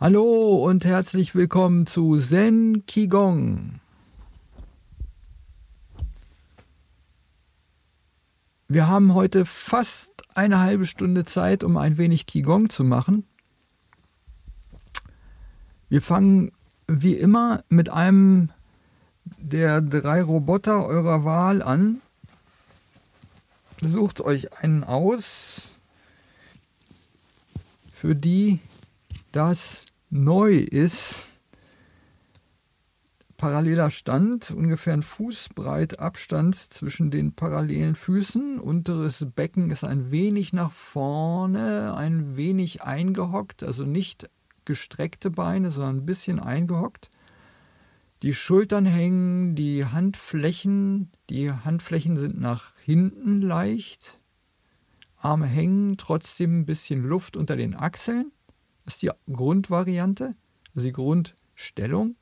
Hallo und herzlich willkommen zu Zen Qigong. Wir haben heute fast eine halbe Stunde Zeit, um ein wenig Qigong zu machen. Wir fangen wie immer mit einem der drei Roboter eurer Wahl an. Sucht euch einen aus, für die das neu ist. Paralleler Stand, ungefähr ein Fußbreit Abstand zwischen den parallelen Füßen. Unteres Becken ist ein wenig nach vorne, ein wenig eingehockt, also nicht gestreckte Beine, sondern ein bisschen eingehockt. Die Schultern hängen, die Handflächen, die Handflächen sind nach hinten leicht. Arme hängen, trotzdem ein bisschen Luft unter den Achseln. Das ist die Grundvariante, also die Grundstellung.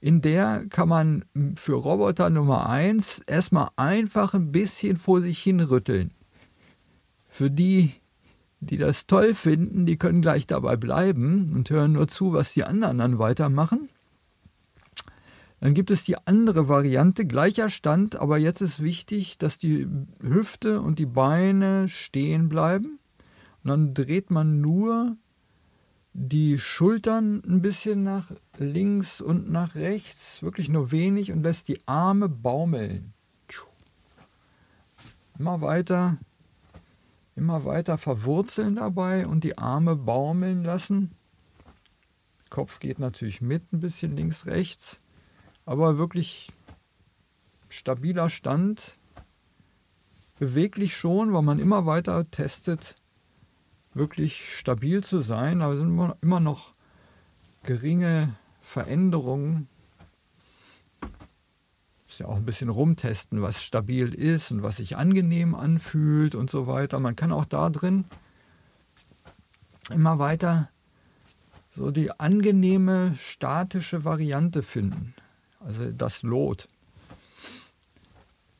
In der kann man für Roboter Nummer 1 erstmal einfach ein bisschen vor sich hin rütteln. Für die, die das toll finden, die können gleich dabei bleiben und hören nur zu, was die anderen dann weitermachen. Dann gibt es die andere Variante, gleicher Stand, aber jetzt ist wichtig, dass die Hüfte und die Beine stehen bleiben. Und dann dreht man nur die Schultern ein bisschen nach links und nach rechts, wirklich nur wenig und lässt die Arme baumeln. Immer weiter, immer weiter verwurzeln dabei und die Arme baumeln lassen. Kopf geht natürlich mit ein bisschen links, rechts, aber wirklich stabiler Stand. Beweglich schon, weil man immer weiter testet, wirklich stabil zu sein, aber es sind immer noch geringe Veränderungen. Ist ja auch ein bisschen rumtesten, was stabil ist und was sich angenehm anfühlt und so weiter. Man kann auch da drin immer weiter so die angenehme statische Variante finden. Also das Lot.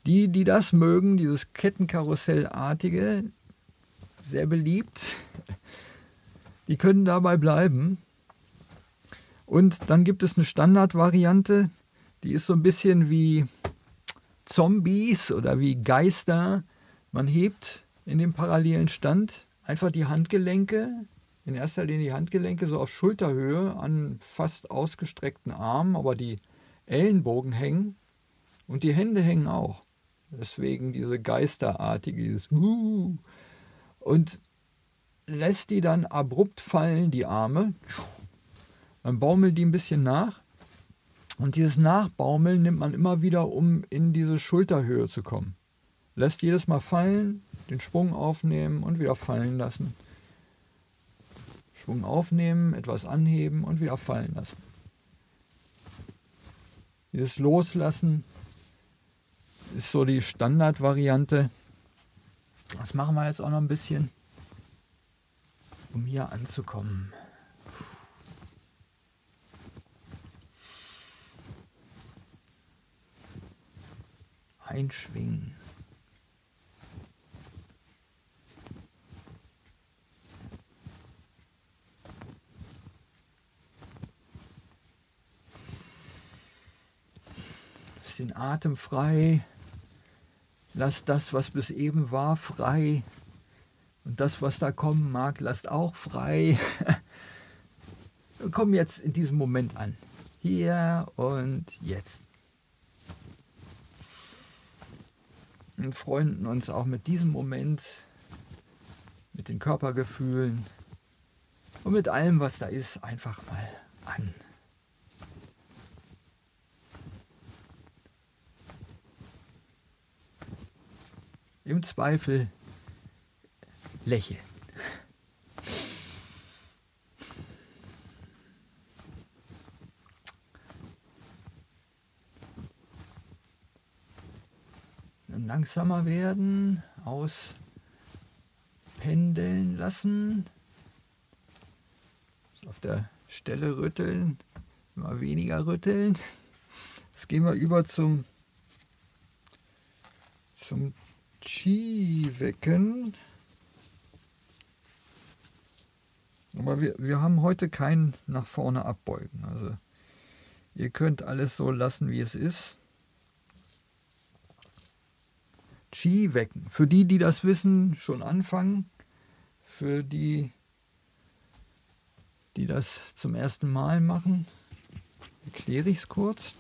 Die, die das mögen, dieses Kettenkarussellartige, sehr beliebt. Die können dabei bleiben. Und dann gibt es eine Standardvariante, die ist so ein bisschen wie Zombies oder wie Geister. Man hebt in dem parallelen Stand einfach die Handgelenke, in erster Linie die Handgelenke so auf Schulterhöhe an fast ausgestreckten Armen, aber die Ellenbogen hängen und die Hände hängen auch. Deswegen diese Geisterartige, dieses uh, und lässt die dann abrupt fallen, die Arme. Dann baumelt die ein bisschen nach. Und dieses Nachbaumeln nimmt man immer wieder, um in diese Schulterhöhe zu kommen. Lässt jedes Mal fallen, den Schwung aufnehmen und wieder fallen lassen. Schwung aufnehmen, etwas anheben und wieder fallen lassen. Dieses Loslassen ist so die Standardvariante. Das machen wir jetzt auch noch ein bisschen, um hier anzukommen. Einschwingen. den Atem frei. Lasst das, was bis eben war, frei. Und das, was da kommen mag, lasst auch frei. Wir kommen jetzt in diesem Moment an. Hier und jetzt. Und freunden uns auch mit diesem Moment, mit den Körpergefühlen und mit allem, was da ist, einfach mal an. Im Zweifel lächeln. Langsamer werden, auspendeln lassen. Auf der Stelle rütteln, immer weniger rütteln. Jetzt gehen wir über zum, zum Chi wecken. Aber wir, wir haben heute kein nach vorne abbeugen. Also ihr könnt alles so lassen, wie es ist. Qi wecken. Für die, die das wissen, schon anfangen. Für die, die das zum ersten Mal machen, erkläre ich es kurz.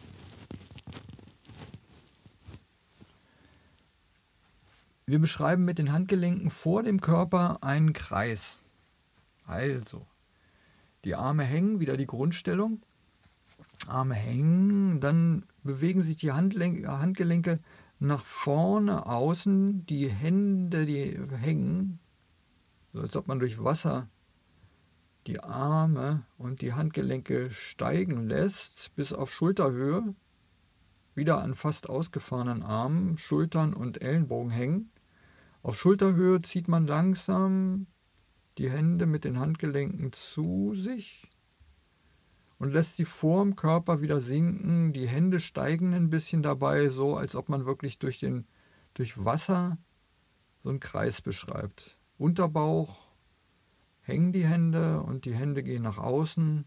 Wir beschreiben mit den Handgelenken vor dem Körper einen Kreis. Also, die Arme hängen, wieder die Grundstellung. Arme hängen, dann bewegen sich die Handgelenke nach vorne, außen, die Hände, die hängen, so als ob man durch Wasser die Arme und die Handgelenke steigen lässt bis auf Schulterhöhe, wieder an fast ausgefahrenen Armen, Schultern und Ellenbogen hängen. Auf Schulterhöhe zieht man langsam die Hände mit den Handgelenken zu sich und lässt sie vor dem Körper wieder sinken. Die Hände steigen ein bisschen dabei, so als ob man wirklich durch, den, durch Wasser so einen Kreis beschreibt. Unterbauch hängen die Hände und die Hände gehen nach außen,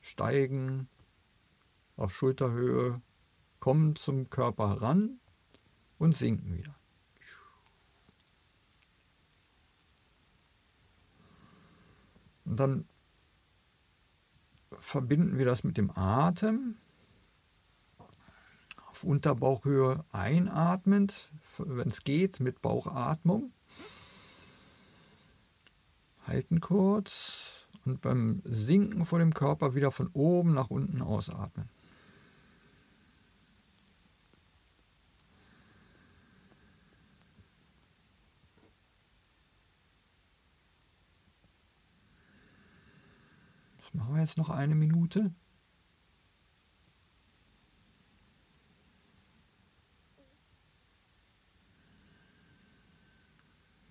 steigen auf Schulterhöhe, kommen zum Körper heran und sinken wieder. Und dann verbinden wir das mit dem Atem. Auf Unterbauchhöhe einatmend, wenn es geht, mit Bauchatmung. Halten kurz und beim Sinken vor dem Körper wieder von oben nach unten ausatmen. Das machen wir jetzt noch eine Minute.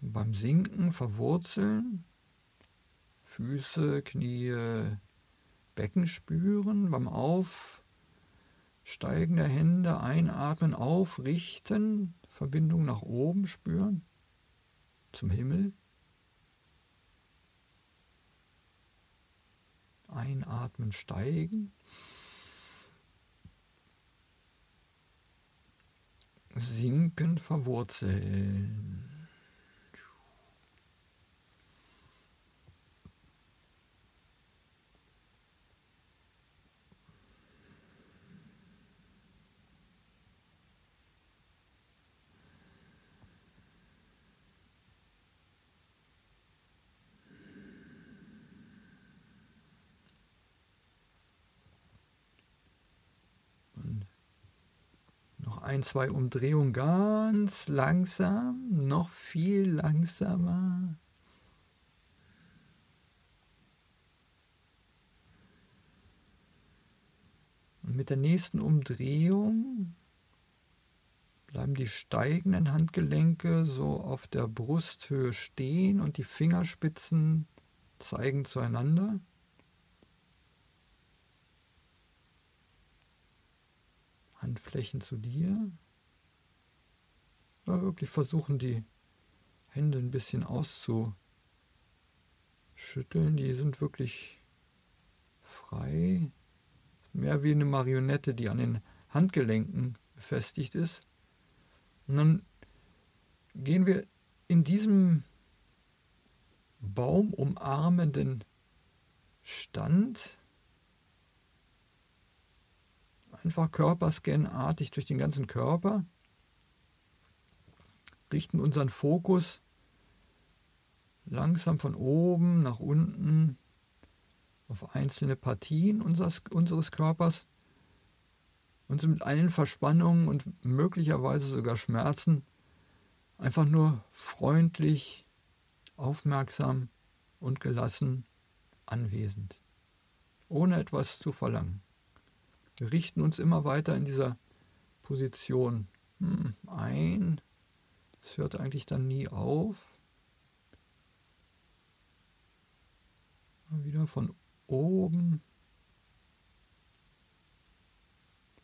Beim Sinken verwurzeln, Füße, Knie, Becken spüren, beim Aufsteigen der Hände einatmen, aufrichten, Verbindung nach oben spüren, zum Himmel. Einatmen steigen. Sinken verwurzeln. Ein, zwei Umdrehungen ganz langsam, noch viel langsamer. Und mit der nächsten Umdrehung bleiben die steigenden Handgelenke so auf der Brusthöhe stehen und die Fingerspitzen zeigen zueinander. Handflächen zu dir. Ja, wirklich versuchen, die Hände ein bisschen auszuschütteln. Die sind wirklich frei. Mehr wie eine Marionette, die an den Handgelenken befestigt ist. Und dann gehen wir in diesem baumumarmenden Stand einfach Körperscan-artig durch den ganzen Körper, richten unseren Fokus langsam von oben nach unten auf einzelne Partien unseres, unseres Körpers und sind mit allen Verspannungen und möglicherweise sogar Schmerzen einfach nur freundlich, aufmerksam und gelassen anwesend, ohne etwas zu verlangen. Wir richten uns immer weiter in dieser Position hm, ein. Es hört eigentlich dann nie auf. Wieder von oben.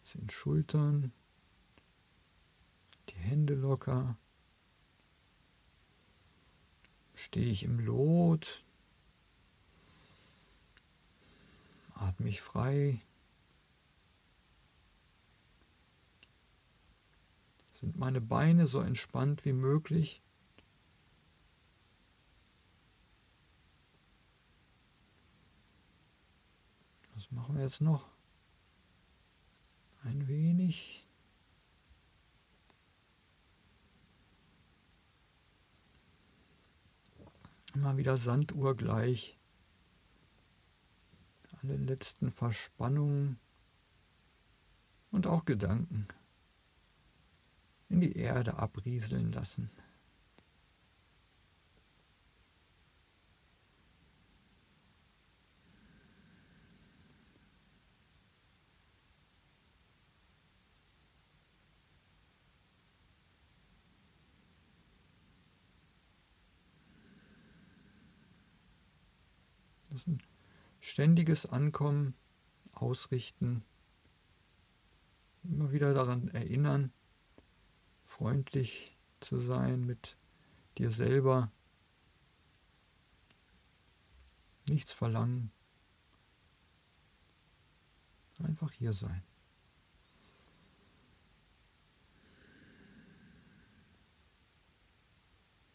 Sind Schultern. Die Hände locker. Stehe ich im Lot. Atme ich frei. Sind meine Beine so entspannt wie möglich? Was machen wir jetzt noch? Ein wenig. Immer wieder Sanduhr gleich. Alle letzten Verspannungen und auch Gedanken in die Erde abrieseln lassen. Ständiges Ankommen, Ausrichten, immer wieder daran erinnern, freundlich zu sein mit dir selber, nichts verlangen, einfach hier sein.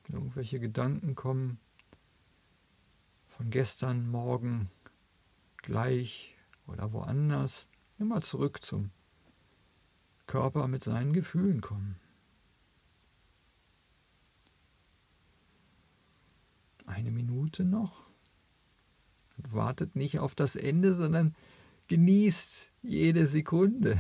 Irgendwelche Gedanken kommen, von gestern, morgen, gleich oder woanders, immer zurück zum Körper mit seinen Gefühlen kommen. Eine Minute noch. Und wartet nicht auf das Ende, sondern genießt jede Sekunde.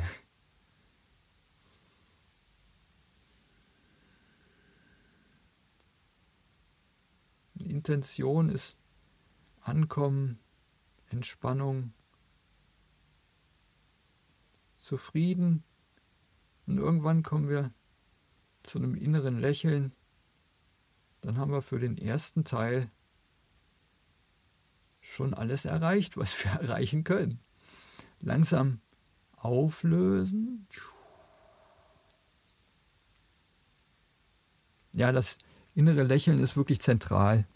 Intention ist Ankommen, Entspannung, zufrieden und irgendwann kommen wir zu einem inneren Lächeln. Dann haben wir für den ersten Teil schon alles erreicht, was wir erreichen können. Langsam auflösen. Ja, das innere Lächeln ist wirklich zentral.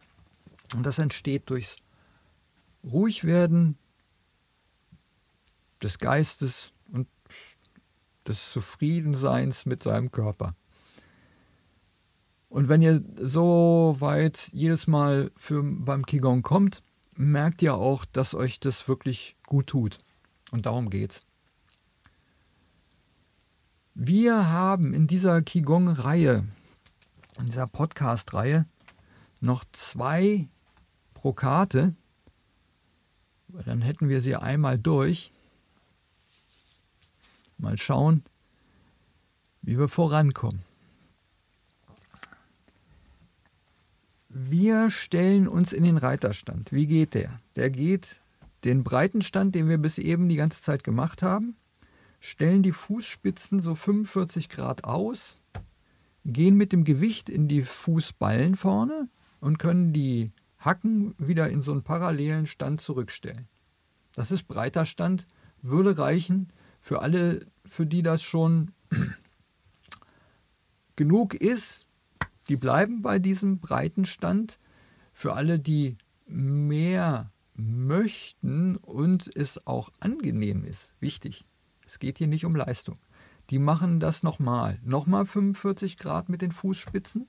Und das entsteht durchs ruhig werden des Geistes und des Zufriedenseins mit seinem Körper. Und wenn ihr so weit jedes Mal für, beim Qigong kommt, merkt ihr auch, dass euch das wirklich gut tut. Und darum geht's. Wir haben in dieser Qigong-Reihe, in dieser Podcast-Reihe, noch zwei Prokate, dann hätten wir sie einmal durch. Mal schauen, wie wir vorankommen. Wir stellen uns in den Reiterstand. Wie geht der? Der geht den breiten Stand, den wir bis eben die ganze Zeit gemacht haben, stellen die Fußspitzen so 45 Grad aus, gehen mit dem Gewicht in die Fußballen vorne und können die Hacken wieder in so einen parallelen Stand zurückstellen. Das ist breiter Stand, würde reichen für alle, für die das schon genug ist. Die bleiben bei diesem breiten Stand. Für alle, die mehr möchten und es auch angenehm ist, wichtig. Es geht hier nicht um Leistung. Die machen das nochmal. Nochmal 45 Grad mit den Fußspitzen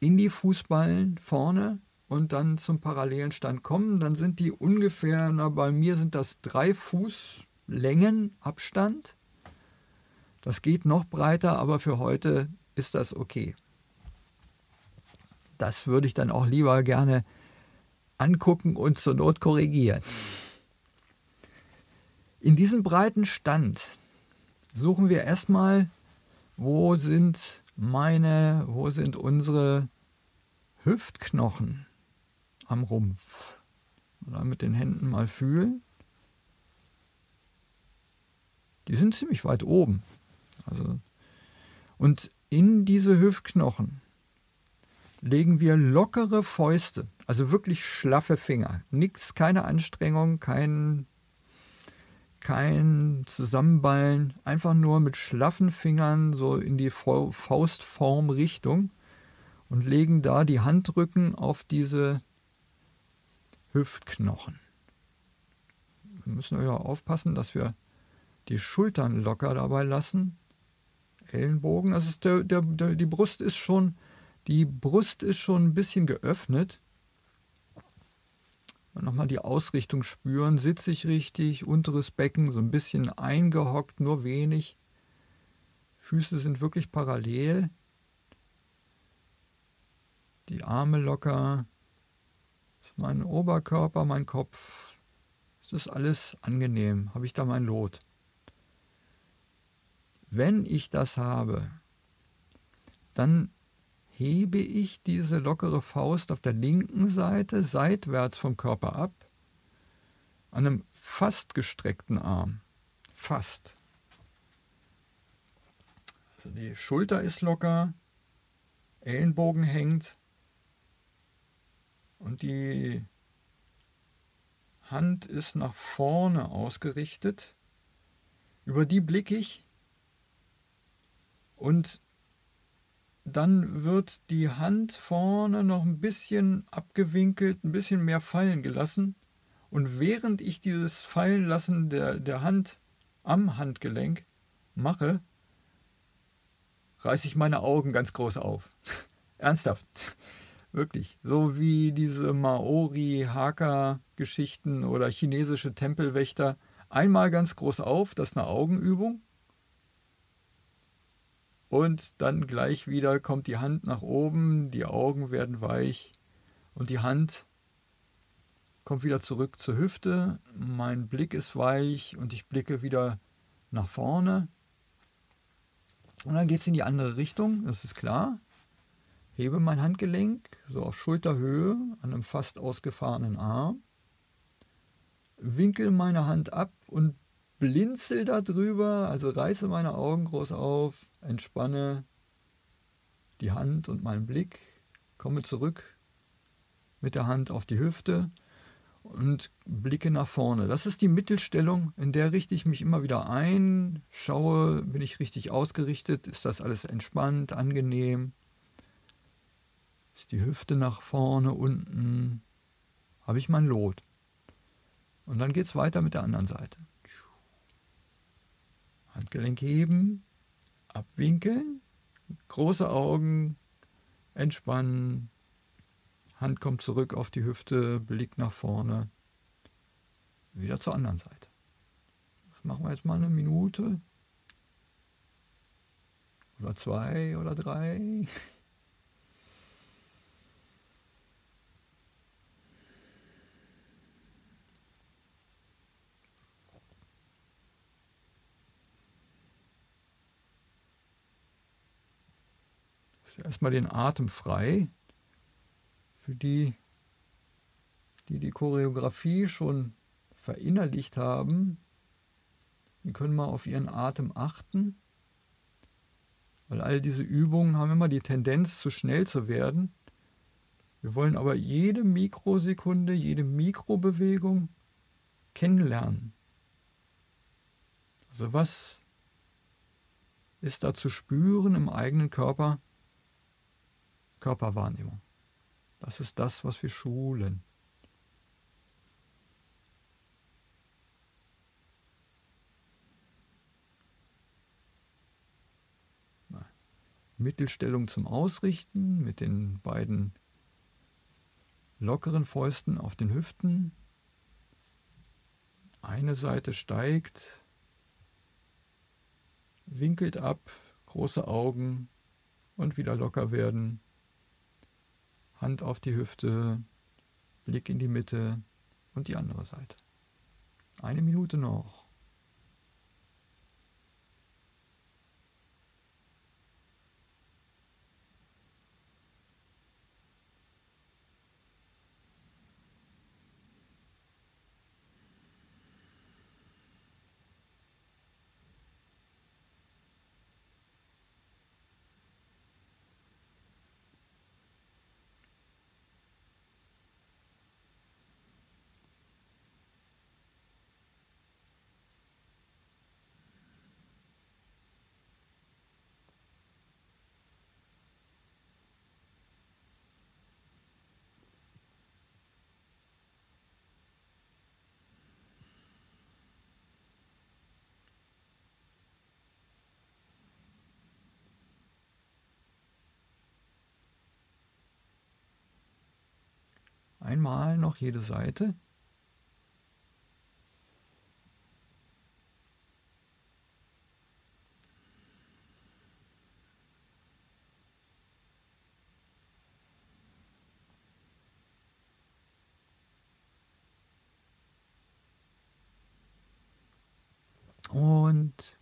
in die Fußballen vorne und dann zum parallelen Stand kommen, dann sind die ungefähr, na, bei mir sind das drei Fuß Längen Abstand. Das geht noch breiter, aber für heute ist das okay. Das würde ich dann auch lieber gerne angucken und zur Not korrigieren. In diesem breiten Stand suchen wir erstmal, wo sind meine, wo sind unsere Hüftknochen am Rumpf? Oder mit den Händen mal fühlen. Die sind ziemlich weit oben. Also, und in diese Hüftknochen legen wir lockere Fäuste, also wirklich schlaffe Finger. Nichts, keine Anstrengung, kein kein Zusammenballen, einfach nur mit schlaffen Fingern so in die Faustform Richtung und legen da die Handrücken auf diese Hüftknochen. müssen wir ja aufpassen, dass wir die Schultern locker dabei lassen. Ellenbogen, also der, der, der, die Brust ist schon, die Brust ist schon ein bisschen geöffnet. Nochmal die Ausrichtung spüren, sitze ich richtig, unteres Becken so ein bisschen eingehockt, nur wenig. Füße sind wirklich parallel. Die Arme locker. Mein Oberkörper, mein Kopf. Es ist alles angenehm. Habe ich da mein Lot? Wenn ich das habe, dann hebe ich diese lockere Faust auf der linken Seite seitwärts vom Körper ab, an einem fast gestreckten Arm. Fast. Also die Schulter ist locker, Ellenbogen hängt und die Hand ist nach vorne ausgerichtet. Über die blicke ich und dann wird die Hand vorne noch ein bisschen abgewinkelt, ein bisschen mehr fallen gelassen. Und während ich dieses Fallenlassen der, der Hand am Handgelenk mache, reiße ich meine Augen ganz groß auf. Ernsthaft. Wirklich. So wie diese Maori-Haka-Geschichten oder chinesische Tempelwächter. Einmal ganz groß auf, das ist eine Augenübung. Und dann gleich wieder kommt die Hand nach oben, die Augen werden weich und die Hand kommt wieder zurück zur Hüfte. Mein Blick ist weich und ich blicke wieder nach vorne. Und dann geht es in die andere Richtung, das ist klar. Hebe mein Handgelenk so auf Schulterhöhe an einem fast ausgefahrenen Arm. Winkel meine Hand ab und blinzel darüber, also reiße meine Augen groß auf, entspanne die Hand und meinen Blick, komme zurück mit der Hand auf die Hüfte und blicke nach vorne. Das ist die Mittelstellung, in der richte ich mich immer wieder ein, schaue, bin ich richtig ausgerichtet, ist das alles entspannt, angenehm, ist die Hüfte nach vorne, unten, habe ich mein Lot. Und dann geht es weiter mit der anderen Seite. Handgelenk heben, abwinkeln, große Augen, entspannen, Hand kommt zurück auf die Hüfte, Blick nach vorne, wieder zur anderen Seite. Das machen wir jetzt mal eine Minute oder zwei oder drei. Erstmal den Atem frei. Für die, die die Choreografie schon verinnerlicht haben, die können mal auf ihren Atem achten, weil all diese Übungen haben immer die Tendenz, zu schnell zu werden. Wir wollen aber jede Mikrosekunde, jede Mikrobewegung kennenlernen. Also was ist da zu spüren im eigenen Körper? Körperwahrnehmung. Das ist das, was wir schulen. Mittelstellung zum Ausrichten mit den beiden lockeren Fäusten auf den Hüften. Eine Seite steigt, winkelt ab, große Augen und wieder locker werden. Hand auf die Hüfte, Blick in die Mitte und die andere Seite. Eine Minute noch. Einmal noch jede Seite. Und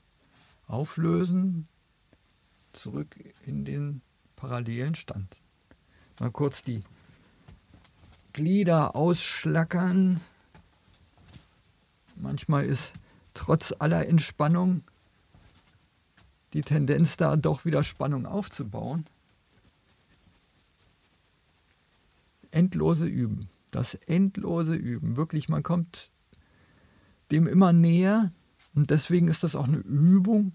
auflösen, zurück in den parallelen Stand. Mal kurz die Glieder ausschlackern. Manchmal ist trotz aller Entspannung die Tendenz da, doch wieder Spannung aufzubauen. Endlose Üben, das endlose Üben. Wirklich, man kommt dem immer näher und deswegen ist das auch eine Übung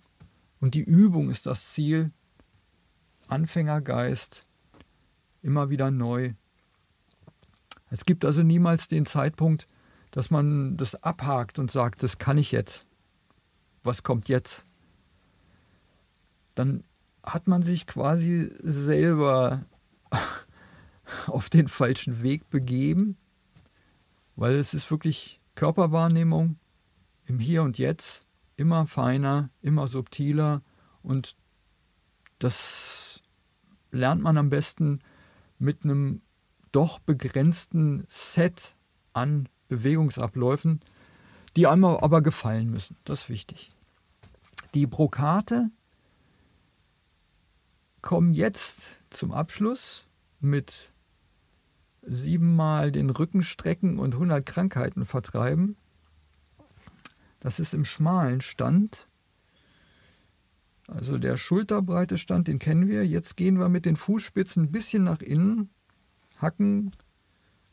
und die Übung ist das Ziel. Anfängergeist, immer wieder neu. Es gibt also niemals den Zeitpunkt, dass man das abhakt und sagt, das kann ich jetzt. Was kommt jetzt? Dann hat man sich quasi selber auf den falschen Weg begeben, weil es ist wirklich Körperwahrnehmung im Hier und Jetzt immer feiner, immer subtiler und das lernt man am besten mit einem doch begrenzten Set an Bewegungsabläufen, die einmal aber gefallen müssen. Das ist wichtig. Die Brokate kommen jetzt zum Abschluss mit siebenmal den Rücken strecken und 100 Krankheiten vertreiben. Das ist im schmalen Stand. Also der schulterbreite Stand, den kennen wir. Jetzt gehen wir mit den Fußspitzen ein bisschen nach innen, hacken,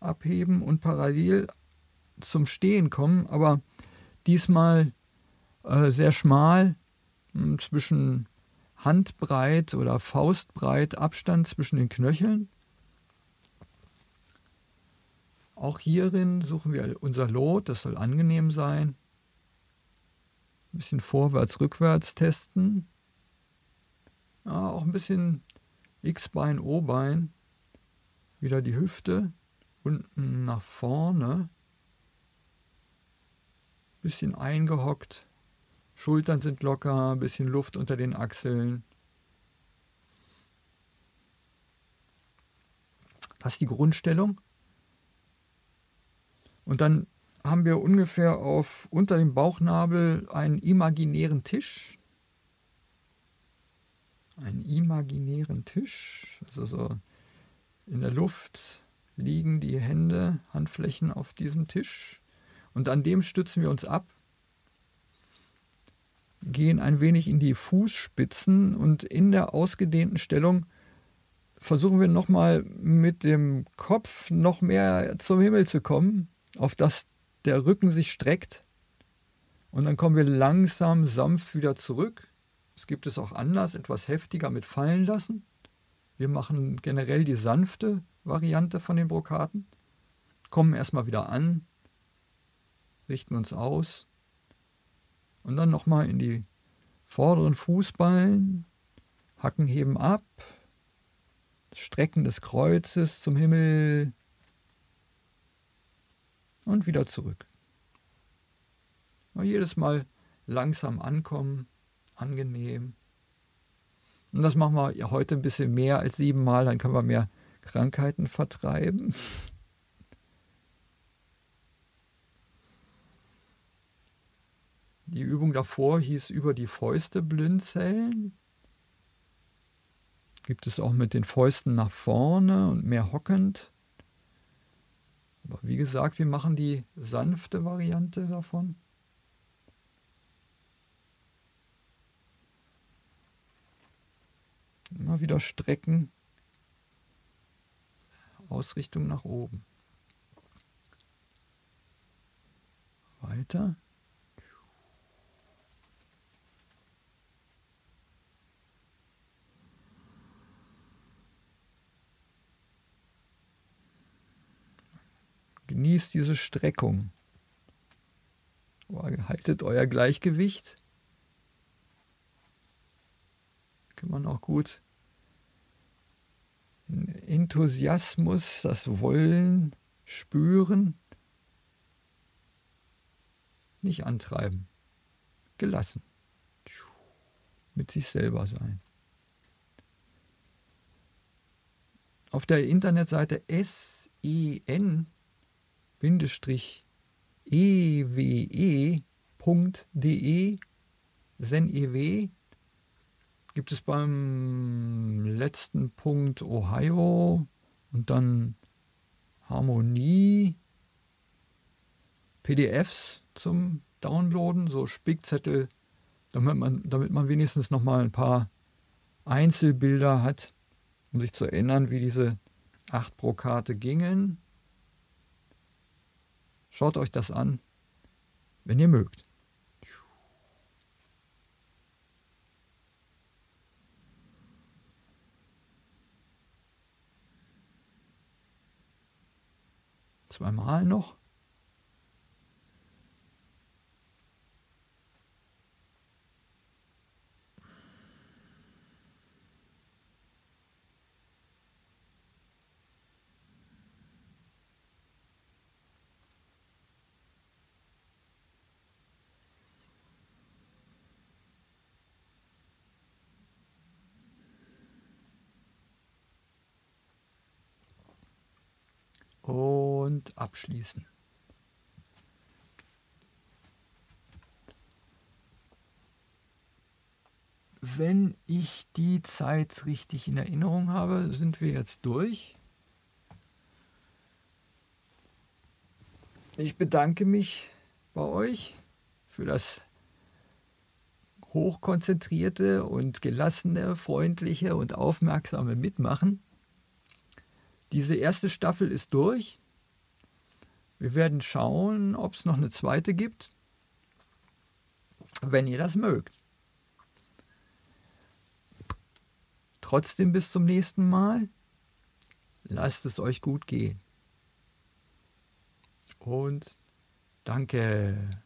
abheben und parallel zum Stehen kommen, aber diesmal äh, sehr schmal, hm, zwischen Handbreit oder Faustbreit Abstand zwischen den Knöcheln. Auch hierin suchen wir unser Lot, das soll angenehm sein. Ein bisschen vorwärts, rückwärts testen. Ja, auch ein bisschen X-Bein, O-Bein. Wieder die Hüfte. Unten nach vorne. Bisschen eingehockt. Schultern sind locker, bisschen Luft unter den Achseln. Das ist die Grundstellung. Und dann haben wir ungefähr auf unter dem Bauchnabel einen imaginären Tisch. Einen imaginären Tisch. Also so in der Luft liegen die Hände, Handflächen auf diesem Tisch. Und an dem stützen wir uns ab, gehen ein wenig in die Fußspitzen und in der ausgedehnten Stellung versuchen wir nochmal mit dem Kopf noch mehr zum Himmel zu kommen, auf das der Rücken sich streckt und dann kommen wir langsam, sanft wieder zurück. Es gibt es auch anders, etwas heftiger mit fallen lassen. Wir machen generell die sanfte Variante von den Brokaten, kommen erstmal wieder an, richten uns aus und dann nochmal in die vorderen Fußballen, Hacken heben ab, Strecken des Kreuzes zum Himmel, und wieder zurück. Und jedes Mal langsam ankommen, angenehm. Und das machen wir heute ein bisschen mehr als siebenmal, dann können wir mehr Krankheiten vertreiben. Die Übung davor hieß über die Fäuste blinzeln. Gibt es auch mit den Fäusten nach vorne und mehr hockend. Aber wie gesagt, wir machen die sanfte Variante davon. Immer wieder strecken. Ausrichtung nach oben. Weiter. Genießt diese Streckung. Haltet euer Gleichgewicht. Kann man auch gut Enthusiasmus, das Wollen spüren, nicht antreiben, gelassen, mit sich selber sein. Auf der Internetseite sen-ewe.de, sen-ew, gibt es beim letzten Punkt Ohio und dann Harmonie, PDFs zum Downloaden, so Spickzettel, damit man, damit man wenigstens noch mal ein paar Einzelbilder hat, um sich zu erinnern, wie diese 8 pro Karte gingen. Schaut euch das an, wenn ihr mögt. Zweimal noch. und abschließen. Wenn ich die Zeit richtig in Erinnerung habe, sind wir jetzt durch. Ich bedanke mich bei euch für das hochkonzentrierte und gelassene, freundliche und aufmerksame Mitmachen. Diese erste Staffel ist durch. Wir werden schauen, ob es noch eine zweite gibt, wenn ihr das mögt. Trotzdem bis zum nächsten Mal. Lasst es euch gut gehen. Und danke.